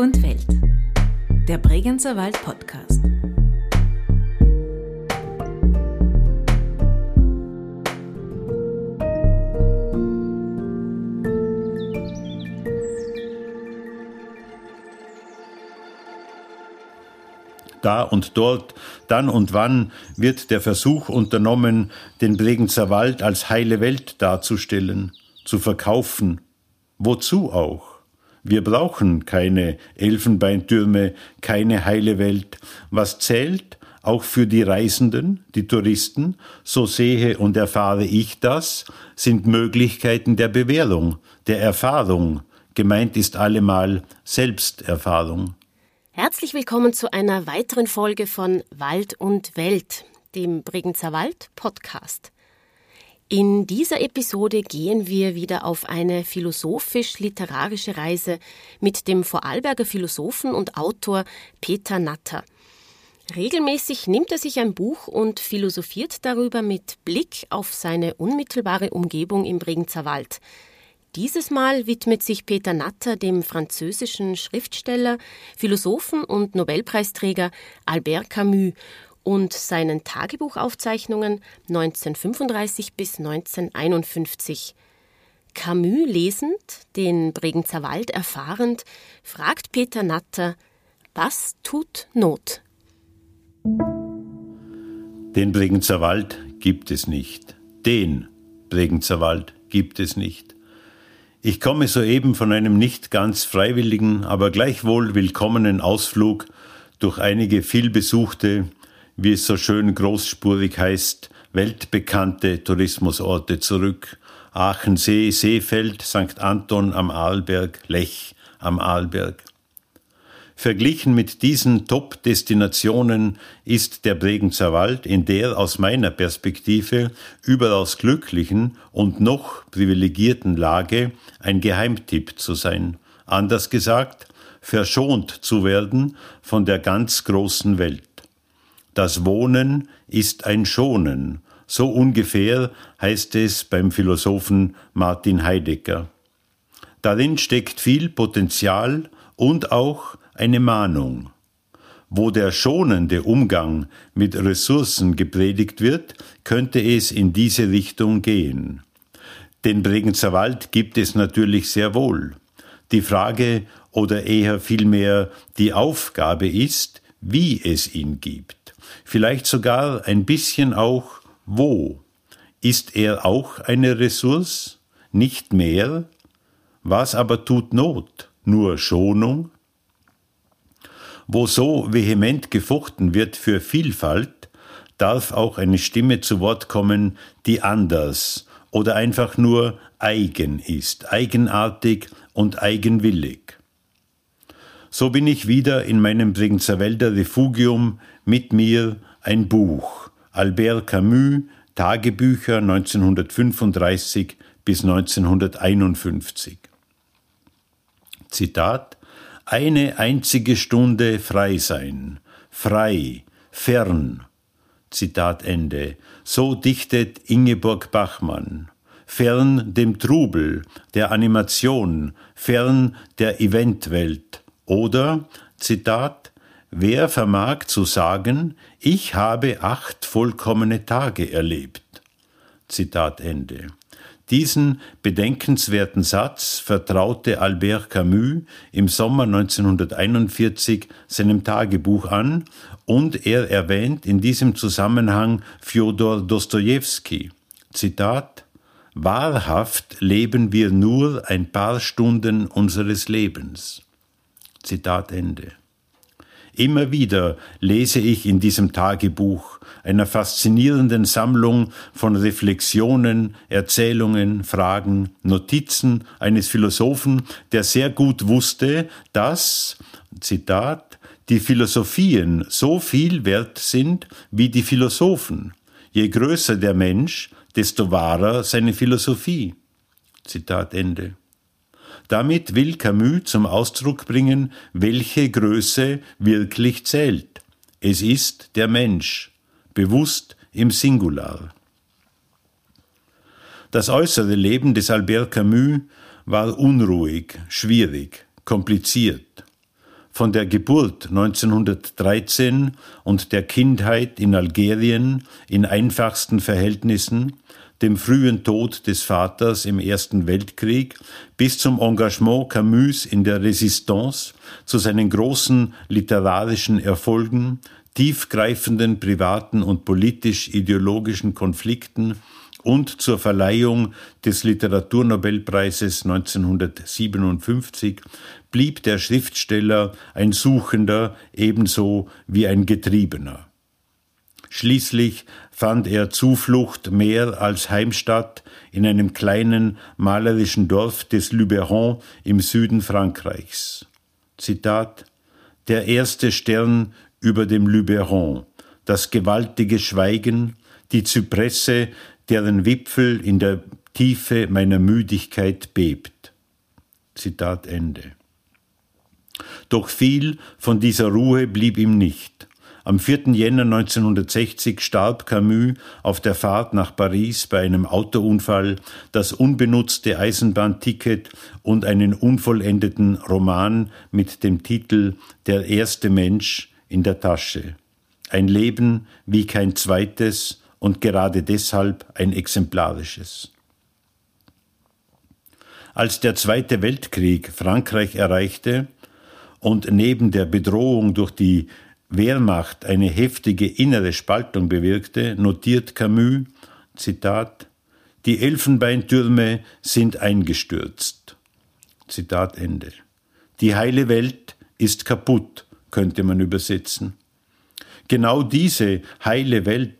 und Welt. Der Bregenzer Wald Podcast. Da und dort, dann und wann wird der Versuch unternommen, den Bregenzer Wald als heile Welt darzustellen, zu verkaufen. Wozu auch? Wir brauchen keine Elfenbeintürme, keine heile Welt. Was zählt, auch für die Reisenden, die Touristen, so sehe und erfahre ich das, sind Möglichkeiten der Bewährung, der Erfahrung. Gemeint ist allemal Selbsterfahrung. Herzlich willkommen zu einer weiteren Folge von Wald und Welt, dem Bregenzer Wald Podcast. In dieser Episode gehen wir wieder auf eine philosophisch-literarische Reise mit dem Vorarlberger Philosophen und Autor Peter Natter. Regelmäßig nimmt er sich ein Buch und philosophiert darüber mit Blick auf seine unmittelbare Umgebung im Bregenzer Wald – dieses Mal widmet sich Peter Natter dem französischen Schriftsteller, Philosophen und Nobelpreisträger Albert Camus und seinen Tagebuchaufzeichnungen 1935 bis 1951. Camus lesend, den Bregenzer Wald erfahrend, fragt Peter Natter, was tut Not? Den Bregenzer Wald gibt es nicht. Den Bregenzer Wald gibt es nicht. Ich komme soeben von einem nicht ganz freiwilligen, aber gleichwohl willkommenen Ausflug durch einige vielbesuchte, wie es so schön großspurig heißt, weltbekannte Tourismusorte zurück. Aachensee, Seefeld, St. Anton am Arlberg, Lech am Arlberg. Verglichen mit diesen Top-Destinationen ist der Bregenzer Wald in der aus meiner Perspektive überaus glücklichen und noch privilegierten Lage ein Geheimtipp zu sein. Anders gesagt, verschont zu werden von der ganz großen Welt. Das Wohnen ist ein Schonen, so ungefähr heißt es beim Philosophen Martin Heidegger. Darin steckt viel Potenzial und auch eine Mahnung. Wo der schonende Umgang mit Ressourcen gepredigt wird, könnte es in diese Richtung gehen. Den Bregenzer Wald gibt es natürlich sehr wohl. Die Frage oder eher vielmehr die Aufgabe ist, wie es ihn gibt. Vielleicht sogar ein bisschen auch wo. Ist er auch eine Ressource? Nicht mehr? Was aber tut Not? Nur Schonung? Wo so vehement gefochten wird für Vielfalt, darf auch eine Stimme zu Wort kommen, die anders oder einfach nur eigen ist, eigenartig und eigenwillig. So bin ich wieder in meinem Bregenzerwälder Refugium mit mir ein Buch, Albert Camus, Tagebücher 1935 bis 1951. Zitat eine einzige Stunde frei sein, frei, fern. Zitat Ende. So dichtet Ingeborg Bachmann. Fern dem Trubel, der Animation, fern der Eventwelt. Oder, Zitat, wer vermag zu sagen, ich habe acht vollkommene Tage erlebt. Zitat Ende. Diesen bedenkenswerten Satz vertraute Albert Camus im Sommer 1941 seinem Tagebuch an und er erwähnt in diesem Zusammenhang Fjodor Dostojewski. Zitat Wahrhaft leben wir nur ein paar Stunden unseres Lebens. Zitat Ende. Immer wieder lese ich in diesem Tagebuch, einer faszinierenden Sammlung von Reflexionen, Erzählungen, Fragen, Notizen eines Philosophen, der sehr gut wusste, dass, Zitat, die Philosophien so viel wert sind wie die Philosophen. Je größer der Mensch, desto wahrer seine Philosophie. Zitat Ende. Damit will Camus zum Ausdruck bringen, welche Größe wirklich zählt. Es ist der Mensch, bewusst im Singular. Das äußere Leben des Albert Camus war unruhig, schwierig, kompliziert. von der Geburt 1913 und der Kindheit in Algerien in einfachsten Verhältnissen, dem frühen Tod des Vaters im Ersten Weltkrieg bis zum Engagement Camus in der Resistance, zu seinen großen literarischen Erfolgen, tiefgreifenden privaten und politisch-ideologischen Konflikten und zur Verleihung des Literaturnobelpreises 1957 blieb der Schriftsteller ein Suchender ebenso wie ein Getriebener. Schließlich fand er Zuflucht mehr als Heimstatt in einem kleinen malerischen Dorf des Luberon im Süden Frankreichs. Zitat Der erste Stern über dem Luberon, das gewaltige Schweigen, die Zypresse, deren Wipfel in der Tiefe meiner Müdigkeit bebt. Zitat Ende. Doch viel von dieser Ruhe blieb ihm nicht. Am 4. Jänner 1960 starb Camus auf der Fahrt nach Paris bei einem Autounfall, das unbenutzte Eisenbahnticket und einen unvollendeten Roman mit dem Titel Der erste Mensch in der Tasche. Ein Leben wie kein zweites und gerade deshalb ein exemplarisches. Als der Zweite Weltkrieg Frankreich erreichte und neben der Bedrohung durch die Wehrmacht eine heftige innere Spaltung bewirkte, notiert Camus, Zitat, die Elfenbeintürme sind eingestürzt. Zitat Ende. Die heile Welt ist kaputt, könnte man übersetzen. Genau diese heile Welt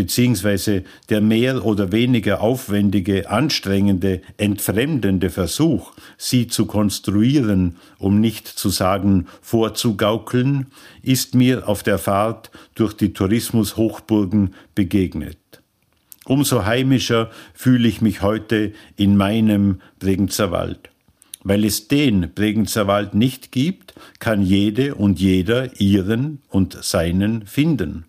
beziehungsweise der mehr oder weniger aufwendige, anstrengende, entfremdende Versuch, sie zu konstruieren, um nicht zu sagen vorzugaukeln, ist mir auf der Fahrt durch die Tourismushochburgen begegnet. Umso heimischer fühle ich mich heute in meinem Bregenzer Wald. Weil es den Bregenzer Wald nicht gibt, kann jede und jeder ihren und seinen finden.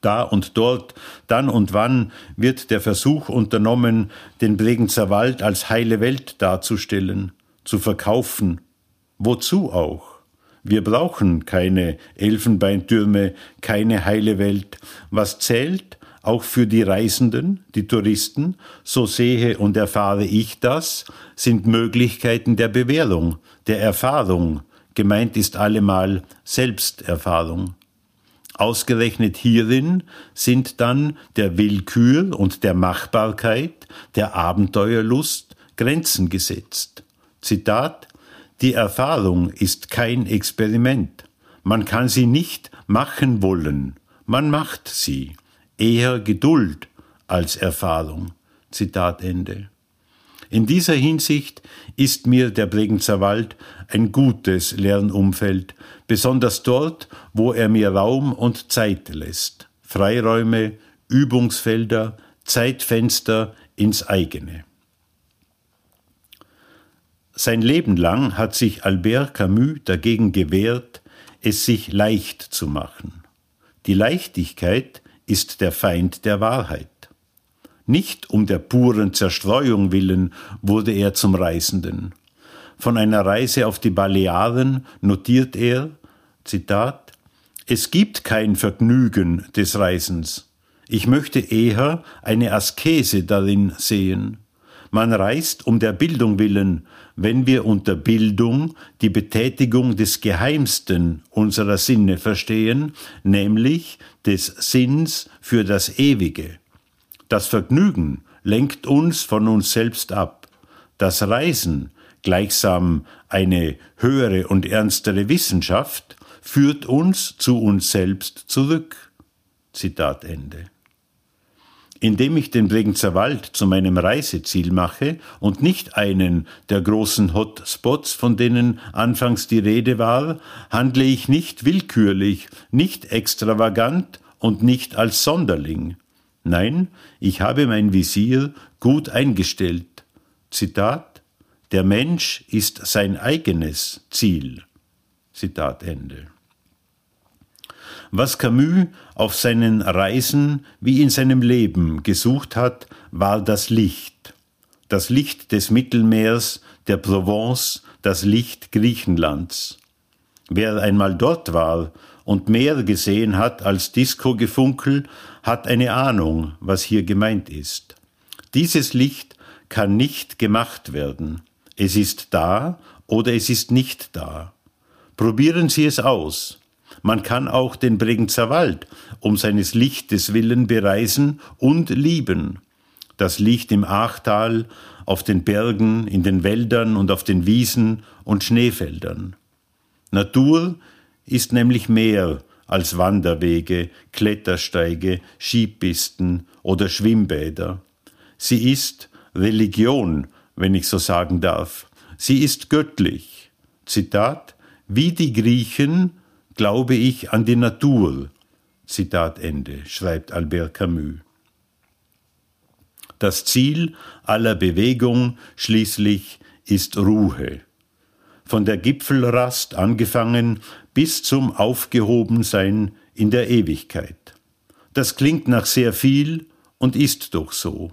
Da und dort, dann und wann wird der Versuch unternommen, den Bregenzer Wald als heile Welt darzustellen, zu verkaufen. Wozu auch? Wir brauchen keine Elfenbeintürme, keine heile Welt. Was zählt, auch für die Reisenden, die Touristen, so sehe und erfahre ich das, sind Möglichkeiten der Bewährung, der Erfahrung. Gemeint ist allemal Selbsterfahrung. Ausgerechnet hierin sind dann der Willkür und der Machbarkeit, der Abenteuerlust Grenzen gesetzt. Zitat Die Erfahrung ist kein Experiment. Man kann sie nicht machen wollen. Man macht sie. Eher Geduld als Erfahrung. Zitat Ende. In dieser Hinsicht ist mir der Bregenzer Wald ein gutes Lernumfeld, besonders dort, wo er mir Raum und Zeit lässt, Freiräume, Übungsfelder, Zeitfenster ins eigene. Sein Leben lang hat sich Albert Camus dagegen gewehrt, es sich leicht zu machen. Die Leichtigkeit ist der Feind der Wahrheit. Nicht um der puren Zerstreuung willen wurde er zum Reisenden. Von einer Reise auf die Balearen notiert er, Zitat, Es gibt kein Vergnügen des Reisens. Ich möchte eher eine Askese darin sehen. Man reist um der Bildung willen, wenn wir unter Bildung die Betätigung des Geheimsten unserer Sinne verstehen, nämlich des Sinns für das Ewige. Das Vergnügen lenkt uns von uns selbst ab. Das Reisen, gleichsam eine höhere und ernstere Wissenschaft, führt uns zu uns selbst zurück. Zitat Ende. Indem ich den Bregenzer Wald zu meinem Reiseziel mache und nicht einen der großen Hotspots, von denen anfangs die Rede war, handle ich nicht willkürlich, nicht extravagant und nicht als Sonderling. Nein, ich habe mein Visier gut eingestellt. Zitat Der Mensch ist sein eigenes Ziel. Zitat Ende. Was Camus auf seinen Reisen wie in seinem Leben gesucht hat, war das Licht. Das Licht des Mittelmeers, der Provence, das Licht Griechenlands. Wer einmal dort war und mehr gesehen hat als Disco-Gefunkel, hat eine Ahnung, was hier gemeint ist. Dieses Licht kann nicht gemacht werden. Es ist da oder es ist nicht da. Probieren Sie es aus. Man kann auch den Bregenzer Wald um seines Lichtes willen bereisen und lieben. Das Licht im Achtal, auf den Bergen, in den Wäldern und auf den Wiesen und Schneefeldern. Natur ist nämlich mehr als Wanderwege, Klettersteige, Skipisten oder Schwimmbäder. Sie ist Religion, wenn ich so sagen darf. Sie ist göttlich. Zitat, wie die Griechen glaube ich an die Natur. Zitat Ende, schreibt Albert Camus. Das Ziel aller Bewegung schließlich ist Ruhe. Von der Gipfelrast angefangen bis zum Aufgehobensein in der Ewigkeit. Das klingt nach sehr viel und ist doch so.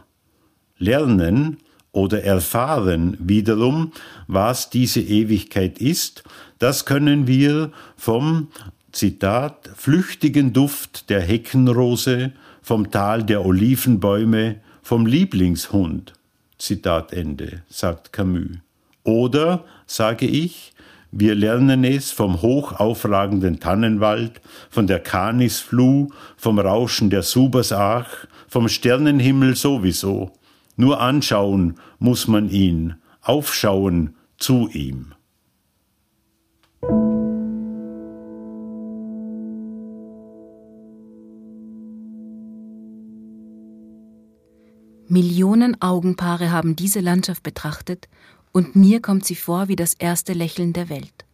Lernen oder erfahren wiederum, was diese Ewigkeit ist, das können wir vom Zitat flüchtigen Duft der Heckenrose, vom Tal der Olivenbäume, vom Lieblingshund. Zitat Ende, sagt Camus. Oder, sage ich, wir lernen es vom hochaufragenden Tannenwald, von der Kanisfluh, vom Rauschen der Subersach, vom Sternenhimmel sowieso. Nur anschauen muss man ihn, aufschauen zu ihm. Millionen Augenpaare haben diese Landschaft betrachtet, und mir kommt sie vor wie das erste Lächeln der Welt.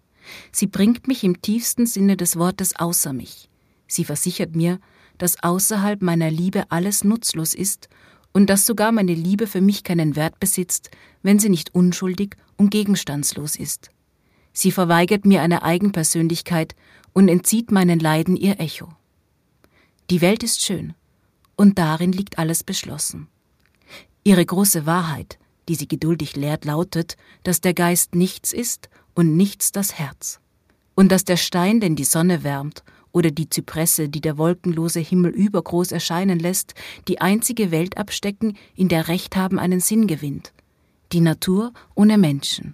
Sie bringt mich im tiefsten Sinne des Wortes außer mich. Sie versichert mir, dass außerhalb meiner Liebe alles nutzlos ist und dass sogar meine Liebe für mich keinen Wert besitzt, wenn sie nicht unschuldig und gegenstandslos ist. Sie verweigert mir eine Eigenpersönlichkeit und entzieht meinen Leiden ihr Echo. Die Welt ist schön, und darin liegt alles beschlossen. Ihre große Wahrheit, die sie geduldig lehrt, lautet, dass der Geist nichts ist und nichts das Herz. Und dass der Stein, den die Sonne wärmt, oder die Zypresse, die der wolkenlose Himmel übergroß erscheinen lässt, die einzige Welt abstecken, in der Recht haben einen Sinn gewinnt. Die Natur ohne Menschen.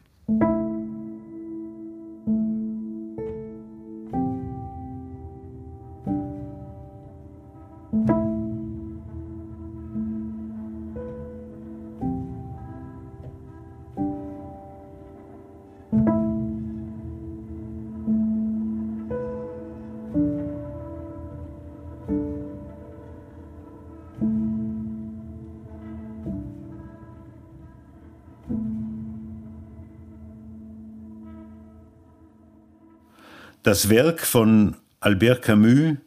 Das Werk von Albert Camus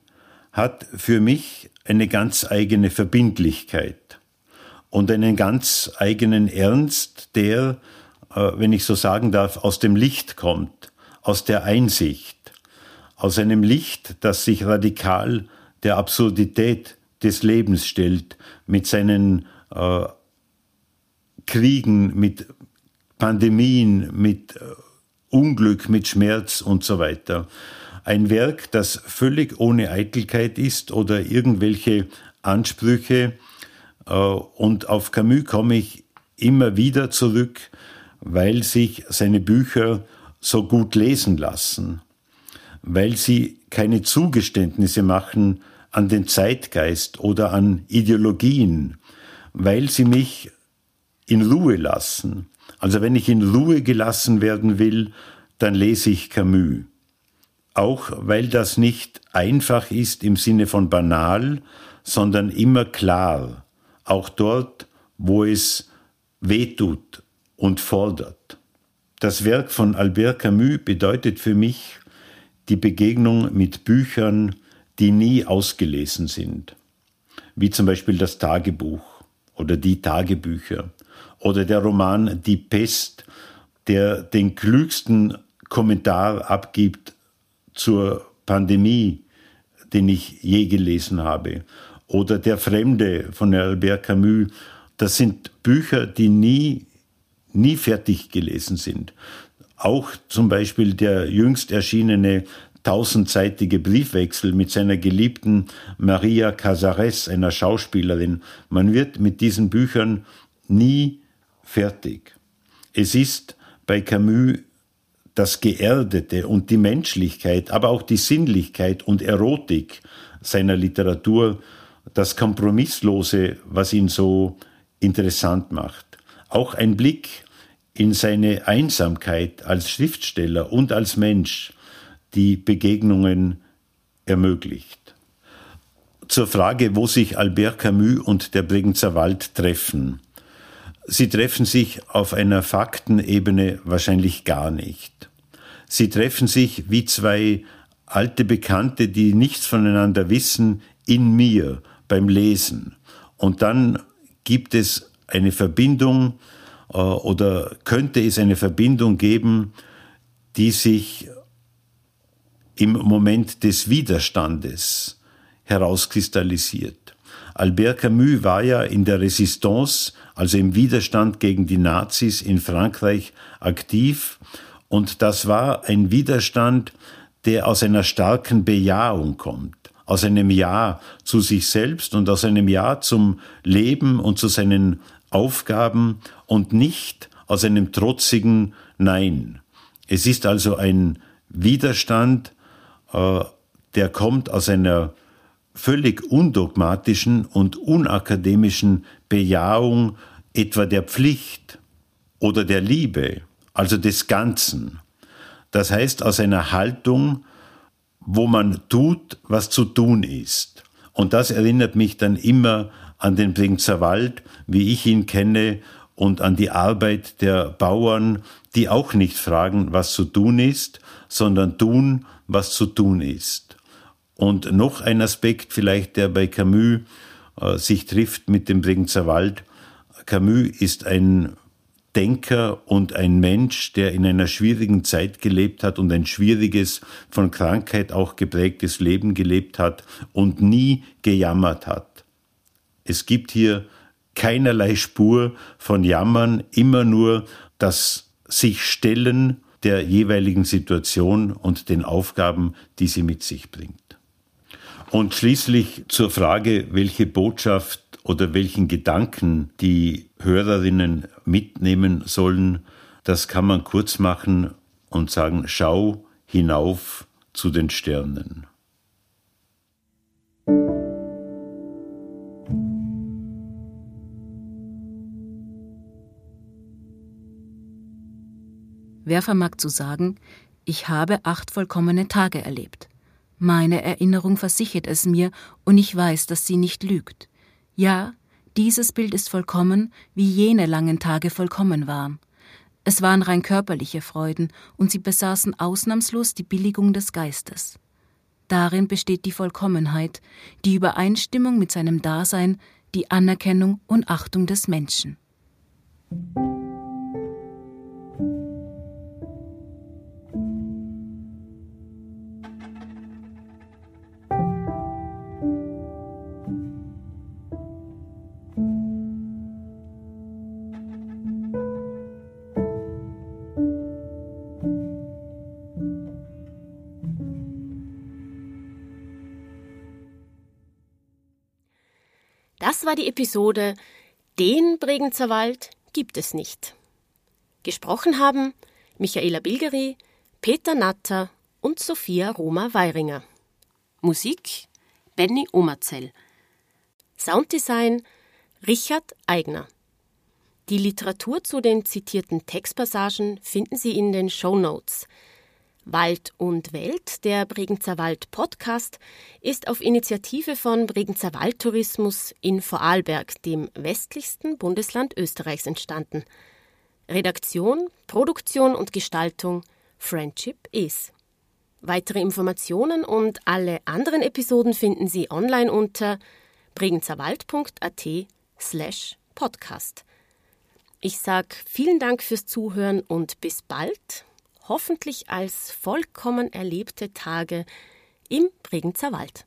hat für mich eine ganz eigene Verbindlichkeit und einen ganz eigenen Ernst, der, äh, wenn ich so sagen darf, aus dem Licht kommt, aus der Einsicht, aus einem Licht, das sich radikal der Absurdität des Lebens stellt, mit seinen äh, Kriegen, mit Pandemien, mit äh, Unglück, mit Schmerz und so weiter. Ein Werk, das völlig ohne Eitelkeit ist oder irgendwelche Ansprüche. Äh, und auf Camus komme ich immer wieder zurück, weil sich seine Bücher so gut lesen lassen, weil sie keine Zugeständnisse machen an den Zeitgeist oder an Ideologien, weil sie mich in Ruhe lassen, also wenn ich in Ruhe gelassen werden will, dann lese ich Camus. Auch weil das nicht einfach ist im Sinne von banal, sondern immer klar, auch dort, wo es wehtut und fordert. Das Werk von Albert Camus bedeutet für mich die Begegnung mit Büchern, die nie ausgelesen sind, wie zum Beispiel das Tagebuch oder die Tagebücher oder der Roman Die Pest, der den klügsten Kommentar abgibt zur Pandemie, den ich je gelesen habe. Oder Der Fremde von Albert Camus. Das sind Bücher, die nie, nie fertig gelesen sind. auch zum Beispiel der jüngst erschienene tausendseitige Briefwechsel mit seiner geliebten Maria Casares, einer Schauspielerin. Man wird mit diesen Büchern nie fertig. Es ist bei Camus das Geerdete und die Menschlichkeit, aber auch die Sinnlichkeit und Erotik seiner Literatur, das Kompromisslose, was ihn so interessant macht. Auch ein Blick in seine Einsamkeit als Schriftsteller und als Mensch, die Begegnungen ermöglicht. Zur Frage, wo sich Albert Camus und der Bregenzer Wald treffen. Sie treffen sich auf einer Faktenebene wahrscheinlich gar nicht. Sie treffen sich wie zwei alte Bekannte, die nichts voneinander wissen, in mir beim Lesen. Und dann gibt es eine Verbindung äh, oder könnte es eine Verbindung geben, die sich im Moment des Widerstandes herauskristallisiert. Albert Camus war ja in der Resistance, also im Widerstand gegen die Nazis in Frankreich aktiv und das war ein Widerstand, der aus einer starken Bejahung kommt, aus einem Ja zu sich selbst und aus einem Ja zum Leben und zu seinen Aufgaben und nicht aus einem trotzigen Nein. Es ist also ein Widerstand, äh, der kommt aus einer völlig undogmatischen und unakademischen Bejahung etwa der Pflicht oder der Liebe, also des Ganzen. Das heißt aus einer Haltung, wo man tut, was zu tun ist. Und das erinnert mich dann immer an den Bringzer Wald, wie ich ihn kenne, und an die Arbeit der Bauern, die auch nicht fragen, was zu tun ist, sondern tun, was zu tun ist. Und noch ein Aspekt vielleicht, der bei Camus sich trifft mit dem Bregenzer Wald. Camus ist ein Denker und ein Mensch, der in einer schwierigen Zeit gelebt hat und ein schwieriges, von Krankheit auch geprägtes Leben gelebt hat und nie gejammert hat. Es gibt hier keinerlei Spur von Jammern, immer nur das sich stellen der jeweiligen Situation und den Aufgaben, die sie mit sich bringt. Und schließlich zur Frage, welche Botschaft oder welchen Gedanken die Hörerinnen mitnehmen sollen, das kann man kurz machen und sagen, schau hinauf zu den Sternen. Wer vermag zu sagen, ich habe acht vollkommene Tage erlebt. Meine Erinnerung versichert es mir, und ich weiß, dass sie nicht lügt. Ja, dieses Bild ist vollkommen, wie jene langen Tage vollkommen waren. Es waren rein körperliche Freuden, und sie besaßen ausnahmslos die Billigung des Geistes. Darin besteht die Vollkommenheit, die Übereinstimmung mit seinem Dasein, die Anerkennung und Achtung des Menschen. War die Episode Den Bregenzer Wald gibt es nicht. Gesprochen haben Michaela Bilgeri, Peter Natter und Sophia Roma Weiringer. Musik Benny Omerzell. Sounddesign Richard Eigner. Die Literatur zu den zitierten Textpassagen finden Sie in den Show Notes – Wald und Welt, der Bregenzer Wald Podcast, ist auf Initiative von Bregenzer Waldtourismus in Vorarlberg, dem westlichsten Bundesland Österreichs, entstanden. Redaktion, Produktion und Gestaltung Friendship is. Weitere Informationen und alle anderen Episoden finden Sie online unter bregenzerwald.at slash podcast. Ich sage vielen Dank fürs Zuhören und bis bald hoffentlich als vollkommen erlebte Tage im Bregenzer Wald.